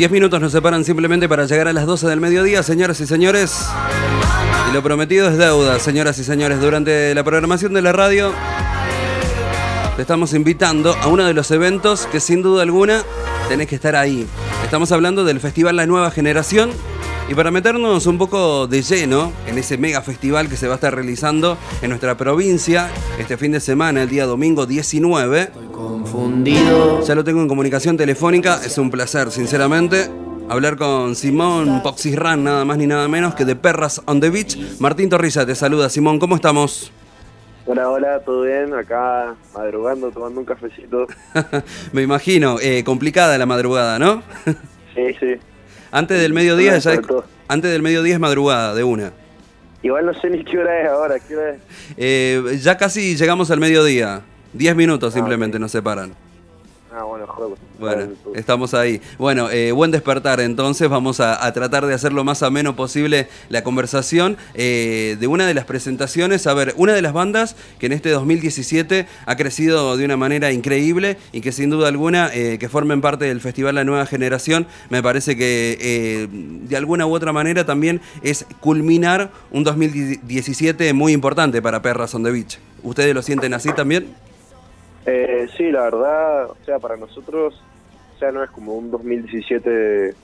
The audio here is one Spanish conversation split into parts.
10 minutos nos separan simplemente para llegar a las 12 del mediodía, señoras y señores. Y lo prometido es deuda, señoras y señores. Durante la programación de la radio, te estamos invitando a uno de los eventos que sin duda alguna tenés que estar ahí. Estamos hablando del Festival La Nueva Generación. Y para meternos un poco de lleno en ese mega festival que se va a estar realizando en nuestra provincia este fin de semana, el día domingo 19. Estoy confundido. Ya lo tengo en comunicación telefónica, es un placer, sinceramente. Hablar con Simón Poxisran, nada más ni nada menos que de Perras on the Beach. Martín Torrilla te saluda, Simón, ¿cómo estamos? Hola, hola, ¿todo bien? Acá madrugando, tomando un cafecito. Me imagino, eh, complicada la madrugada, ¿no? sí, sí. Antes del mediodía antes del mediodía es madrugada, de una. Igual no sé ni qué hora es ahora, ¿qué hora es? Eh, ya casi llegamos al mediodía. Diez minutos ah, simplemente nos separan. Ah, bueno, juego. Bueno, estamos ahí. Bueno, eh, buen despertar entonces. Vamos a, tratar de hacer lo más ameno posible la conversación eh, de una de las presentaciones. A ver, una de las bandas que en este 2017 ha crecido de una manera increíble y que sin duda alguna eh, que formen parte del Festival La Nueva Generación, me parece que de alguna u otra manera también es culminar un 2017 muy importante para Perras on the Beach. ¿Ustedes lo sienten así también? Eh, sí, la verdad, o sea, para nosotros, o sea, no es como un 2017 de,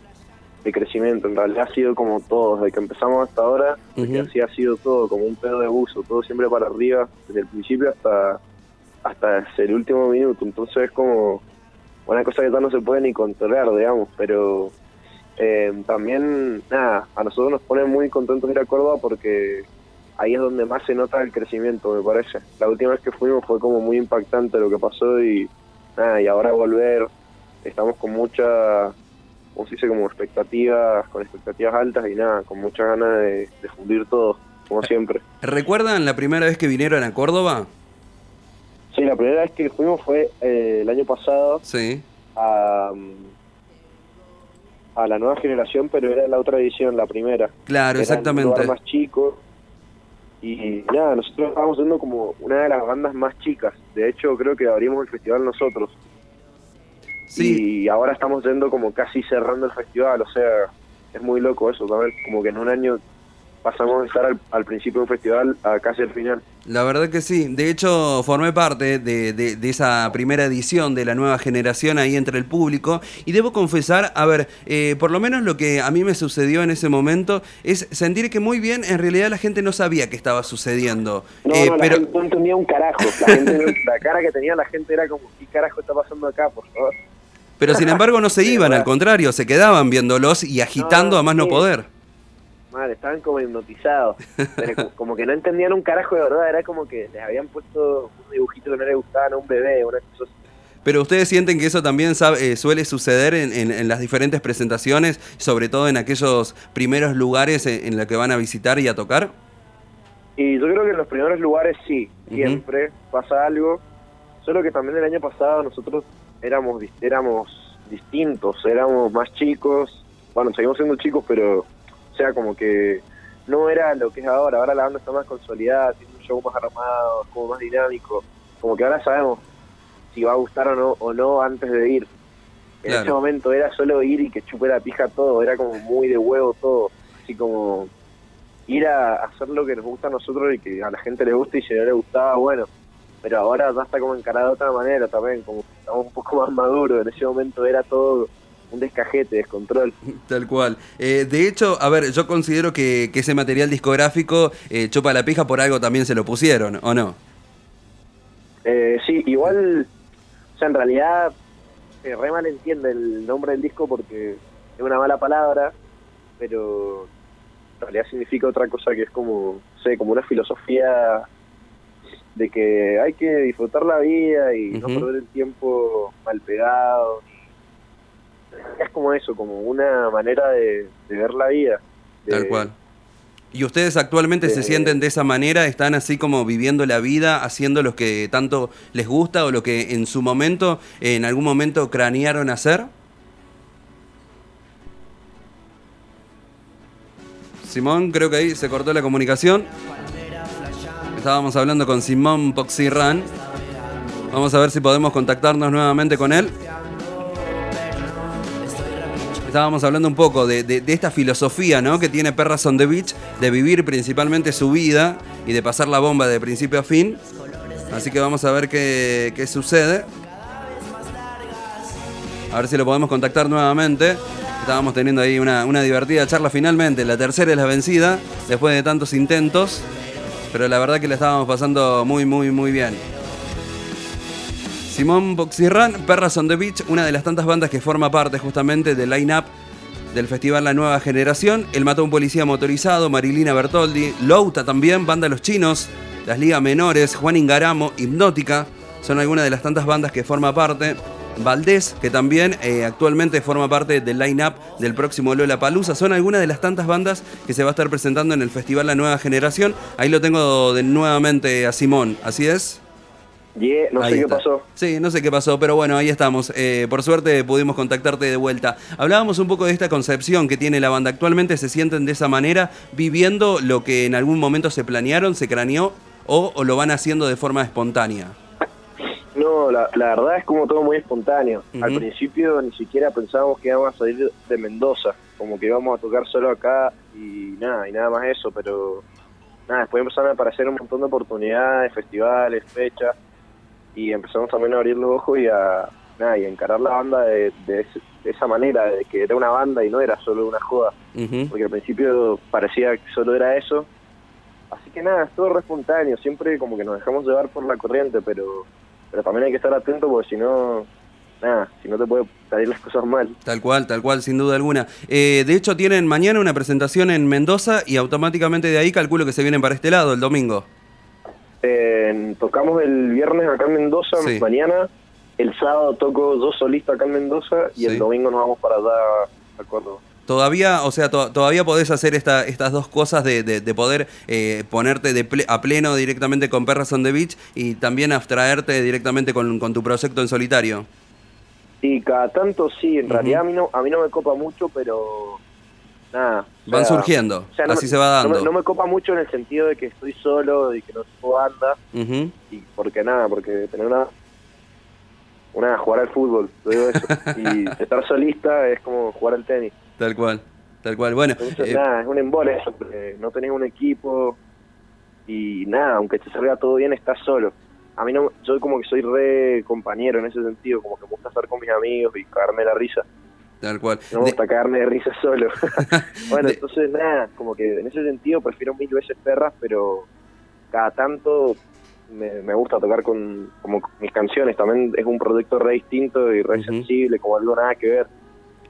crecimiento, en realidad ha sido como todo, desde que empezamos hasta ahora, así ha sido todo, como un pedo de buzo, todo siempre para arriba, desde el principio hasta hasta el último minuto, entonces es como una cosa que no se puede ni controlar, digamos, pero eh, también, nada, a nosotros nos pone muy contentos ir a Córdoba porque ahí es donde más se nota el crecimiento, me parece. La última vez que fuimos fue como muy impactante lo que pasó y nada, y ahora volver, estamos con mucha, como se dice, como expectativas, con expectativas altas y nada, con muchas ganas de, fundir todo, como siempre. ¿Recuerdan la primera vez que vinieron a Córdoba? Sí, la primera vez que fuimos fue eh, el año pasado. Sí. A, a la nueva generación, pero era la otra edición, la primera. Claro, exactamente. más chico y nada, nosotros estábamos siendo como una de las bandas más chicas. De hecho, creo que abrimos el festival nosotros. Sí. Y ahora estamos yendo como casi cerrando el festival. O sea, es muy loco eso, ¿sabes? Como que en un año pasamos de estar al, principio de un festival a casi al final. La verdad que sí. De hecho, formé parte de, de, esa primera edición de la nueva generación ahí entre el público. Y debo confesar, a ver, eh, por lo menos lo que a mí me sucedió en ese momento es sentir que muy bien, en realidad la gente no sabía qué estaba sucediendo. No, eh, no, pero... no entendía un carajo. La, gente, la cara que tenía la gente era como, ¿qué carajo está pasando acá, por favor? Pero sin embargo no se iban, al contrario, se quedaban viéndolos y agitando a más no poder estaban como hipnotizados. como que no entendían un carajo de verdad, era como que les habían puesto un dibujito que no les gustaba a un bebé, una cosa pero ustedes sienten que eso también eh, suele suceder en, las diferentes presentaciones, sobre todo en aquellos primeros lugares en, los que van a visitar y a tocar. Y yo creo que en los primeros lugares sí, siempre pasa algo. Solo que también el año pasado nosotros éramos, éramos distintos, éramos más chicos. Bueno, seguimos siendo chicos, pero o sea, como que no era lo que es ahora. Ahora la banda está más consolidada, tiene un show más armado, como más dinámico. Como que ahora sabemos si va a gustar o no, o no antes de ir. En ese momento era solo ir y que chupe la pija todo, era como muy de huevo todo. Así como ir a hacer lo que nos gusta a nosotros y que a la gente le guste y si no le gustaba, bueno. Pero ahora ya está como encarado de otra manera también, como estamos un poco más maduros. En ese momento era todo un descajete, descontrol. Tal cual. Eh, de hecho, a ver, yo considero que, ese material discográfico, eh, Chopa la Pija, por algo también se lo pusieron, ¿o no? Eh, sí, igual, o sea, en realidad, eh, re mal entiende el nombre del disco porque es una mala palabra, pero en realidad significa otra cosa que es como, sé, como una filosofía de que hay que disfrutar la vida y no perder el tiempo mal pegado. Es como eso, como una manera de, ver la vida. Tal cual. ¿Y ustedes actualmente se sienten de esa manera? ¿Están así como viviendo la vida, haciendo lo que tanto les gusta o lo que en su momento, en algún momento cranearon hacer? Simón, creo que ahí se cortó la comunicación. Estábamos hablando con Simón Poxirran. Vamos a ver si podemos contactarnos nuevamente con él. Estábamos hablando un poco de, esta filosofía ¿no? que tiene Perras on the Beach de vivir principalmente su vida y de pasar la bomba de principio a fin. Así que vamos a ver qué, qué sucede. A ver si lo podemos contactar nuevamente. Estábamos teniendo ahí una, una divertida charla finalmente. La tercera es la vencida, después de tantos intentos pero la verdad que la estábamos pasando muy, muy, muy bien. Simón Boxirran, Perras on the Beach, una de las tantas bandas que forma parte justamente del line-up del festival La Nueva Generación. El mató a un policía motorizado, Marilina Bertoldi, Louta también, Banda Los Chinos, Las Ligas Menores, Juan Ingaramo, Hipnótica. Son algunas de las tantas bandas que forma parte. Valdés, que también eh, actualmente forma parte del line-up del próximo Lola Palusa. Son algunas de las tantas bandas que se va a estar presentando en el festival La Nueva Generación. Ahí lo tengo de, nuevamente a Simón, ¿así es? No sé qué pasó. Sí, no sé qué pasó, pero bueno, ahí estamos. Eh, por suerte pudimos contactarte de vuelta. Hablábamos un poco de esta concepción que tiene la banda. Actualmente se sienten de esa manera, viviendo lo que en algún momento se planearon, se craneó, o lo van haciendo de forma espontánea. No, la, verdad es como todo muy espontáneo. Al principio ni siquiera pensábamos que íbamos a salir de Mendoza, como que íbamos a tocar solo acá y nada, y nada más eso, pero nada, después empezaron a aparecer un montón de oportunidades, festivales, fechas, y empezamos también a abrir los ojos y a, nada, y encarar la banda de, esa manera, de que era una banda y no era solo una joda, porque al principio parecía que solo era eso. Así que nada, es todo re espontáneo, siempre como que nos dejamos llevar por la corriente, pero pero también hay que estar atento porque si no, nada, si no te puede salir las cosas mal. Tal cual, tal cual, sin duda alguna. Eh, de hecho, tienen mañana una presentación en Mendoza y automáticamente de ahí calculo que se vienen para este lado el domingo. Tocamos el viernes acá en Mendoza, mañana. El sábado toco dos solistas acá en Mendoza y el domingo nos vamos para allá a Córdoba. Todavía, o sea, todavía podés hacer esta, estas dos cosas de, de, poder eh, ponerte de a pleno directamente con Perras on the Beach y también abstraerte directamente con, tu proyecto en solitario. Y cada tanto sí, en realidad a mí, no, a mí no me copa mucho, pero nada. Van surgiendo, así se va dando. No me, copa mucho en el sentido de que estoy solo, y que no tengo banda, y porque nada, porque tener una una jugar al fútbol, digo eso. y estar solista es como jugar al tenis. Tal cual, tal cual. Bueno, eh, nada, es un embole eso, no tenés un equipo y nada, aunque te salga todo bien, estás solo. A mí no, yo como que soy re compañero en ese sentido, como que me gusta estar con mis amigos y cagarme la risa. Tal cual. No me gusta cagarme de risa solo. bueno, entonces nada, como que en ese sentido prefiero mil veces perras, pero cada tanto me, me, gusta tocar con como mis canciones. También es un proyecto re distinto y re sensible, como algo nada que ver.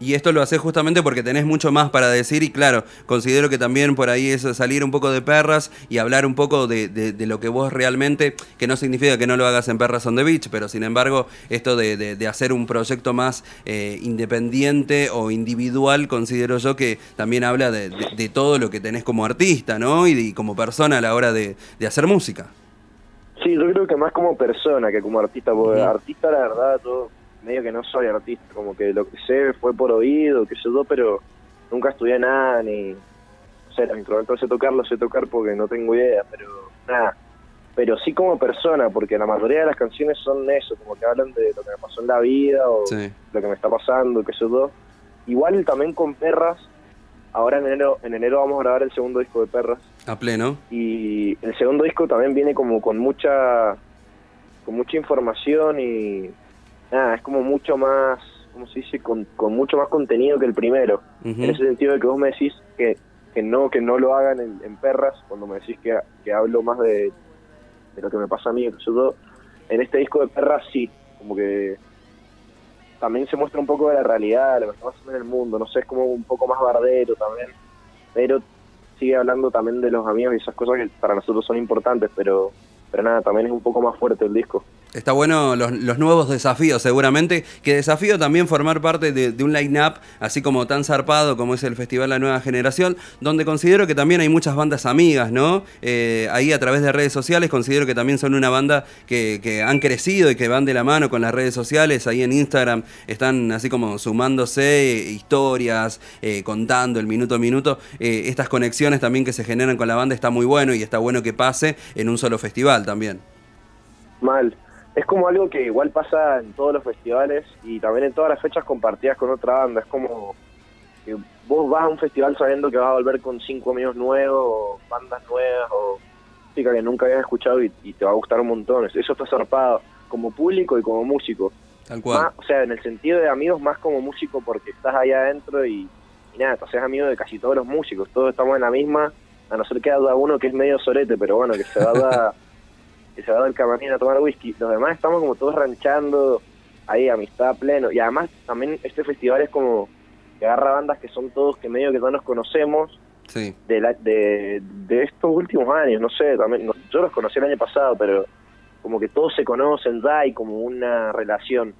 Y esto lo haces justamente porque tenés mucho más para decir y claro, considero que también por ahí es salir un poco de perras y hablar un poco de, de, lo que vos realmente, que no significa que no lo hagas en Perras on the Beach, pero sin embargo esto de, de hacer un proyecto más eh, independiente o individual, considero yo que también habla de, todo lo que tenés como artista, ¿no? Y, como persona a la hora de, hacer música. Sí, yo creo que más como persona que como artista, porque artista la verdad todo medio que no soy artista, como que lo que sé fue por oído, que sé yo, pero nunca estudié nada, ni, no sé, los instrumentos sé tocar, sé tocar porque no tengo idea, pero nada. Pero sí como persona, porque la mayoría de las canciones son eso, como que hablan de lo que me pasó en la vida o lo que me está pasando, que sé yo. Igual también con Perras, ahora en enero, en enero vamos a grabar el segundo disco de Perras. A pleno. Y el segundo disco también viene como con mucha con mucha información y nada, es como mucho más, ¿cómo se dice? Con, mucho más contenido que el primero. En ese sentido de que vos me decís que, que no que no lo hagan en, perras, cuando me decís que, que hablo más de, de, lo que me pasa a mí, en este disco de perras sí, como que también se muestra un poco de la realidad, lo que está pasando en el mundo, no sé, es como un poco más bardero también, pero sigue hablando también de los amigos y esas cosas que para nosotros son importantes, pero pero nada, también es un poco más fuerte el disco. Está bueno los, nuevos desafíos, seguramente. Que desafío también formar parte de, un line-up, así como tan zarpado como es el Festival La Nueva Generación, donde considero que también hay muchas bandas amigas, ¿no? Eh, ahí a través de redes sociales considero que también son una banda que, que, han crecido y que van de la mano con las redes sociales. Ahí en Instagram están así como sumándose historias, eh, contando el minuto a minuto. Eh, estas conexiones también que se generan con la banda está muy bueno y está bueno que pase en un solo festival también. Mal es como algo que igual pasa en todos los festivales y también en todas las fechas compartidas con otra banda. Es como que vos vas a un festival sabiendo que vas a volver con cinco amigos nuevos, o bandas nuevas, o música que nunca habías escuchado y, te va a gustar un montón. Eso está zarpado, como público y como músico. Tal cual. o sea, en el sentido de amigos, más como músico porque estás ahí adentro y, nada, te haces amigo de casi todos los músicos. Todos estamos en la misma, a no ser que haya uno que es medio sorete, pero bueno, que se va a que se va del camarín a tomar whisky. Los demás estamos como todos ranchando, ahí amistad pleno. Y además también este festival es como que agarra bandas que son todos que medio que no nos conocemos sí. de, la, de, de estos últimos años, no sé, también yo los conocí el año pasado, pero como que todos se conocen ya y como una relación.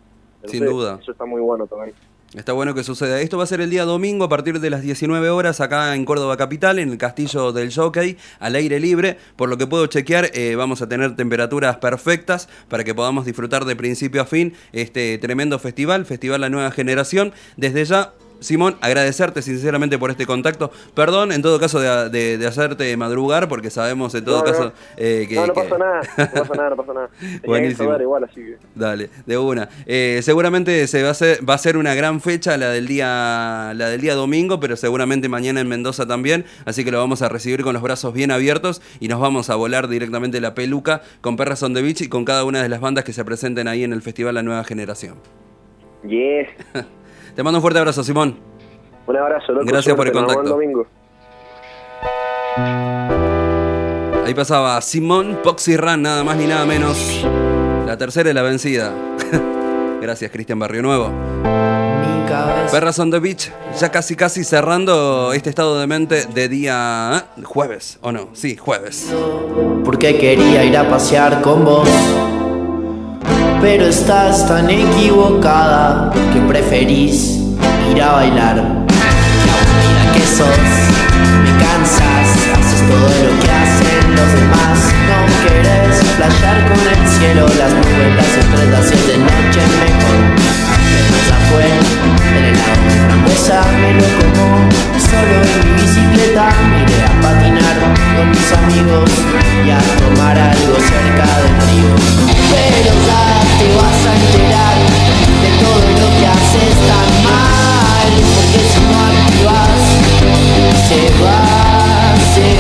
Sin duda. Eso está muy bueno también. Está bueno que suceda. Esto va a ser el día domingo a partir de las 19 horas acá en Córdoba Capital, en el Castillo del Jockey, al aire libre. Por lo que puedo chequear, eh, vamos a tener temperaturas perfectas para que podamos disfrutar de principio a fin este tremendo festival, Festival La Nueva Generación. Desde ya Simón, agradecerte sinceramente por este contacto. Perdón, en todo caso, de, de, hacerte madrugar, porque sabemos en todo caso eh, que. No, no pasa nada, no pasa nada, no pasa nada. Buenísimo. igual, así que... Dale, de una. Eh, seguramente se va a, ser, va a ser una gran fecha la del, día, la del día domingo, pero seguramente mañana en Mendoza también. Así que lo vamos a recibir con los brazos bien abiertos y nos vamos a volar directamente la peluca con Perras on the Beach y con cada una de las bandas que se presenten ahí en el Festival La Nueva Generación. Yes. Te mando un fuerte abrazo, Simón. Un abrazo, loco. Gracias por el contacto. Domingo. Ahí pasaba Simón Poxy Run, nada más ni nada menos. La tercera y la vencida. Gracias, Cristian Barrio Nuevo. Perras on the Beach, ya casi casi cerrando este estado de mente de día ¿eh? jueves, ¿o no? Sí, jueves. Porque quería ir a pasear con vos pero estás tan equivocada que preferís ir a bailar. La aburrida que sos, me cansas, haces todo lo que hacen los demás. No querés flashear con el cielo, las nubes, las estrellas.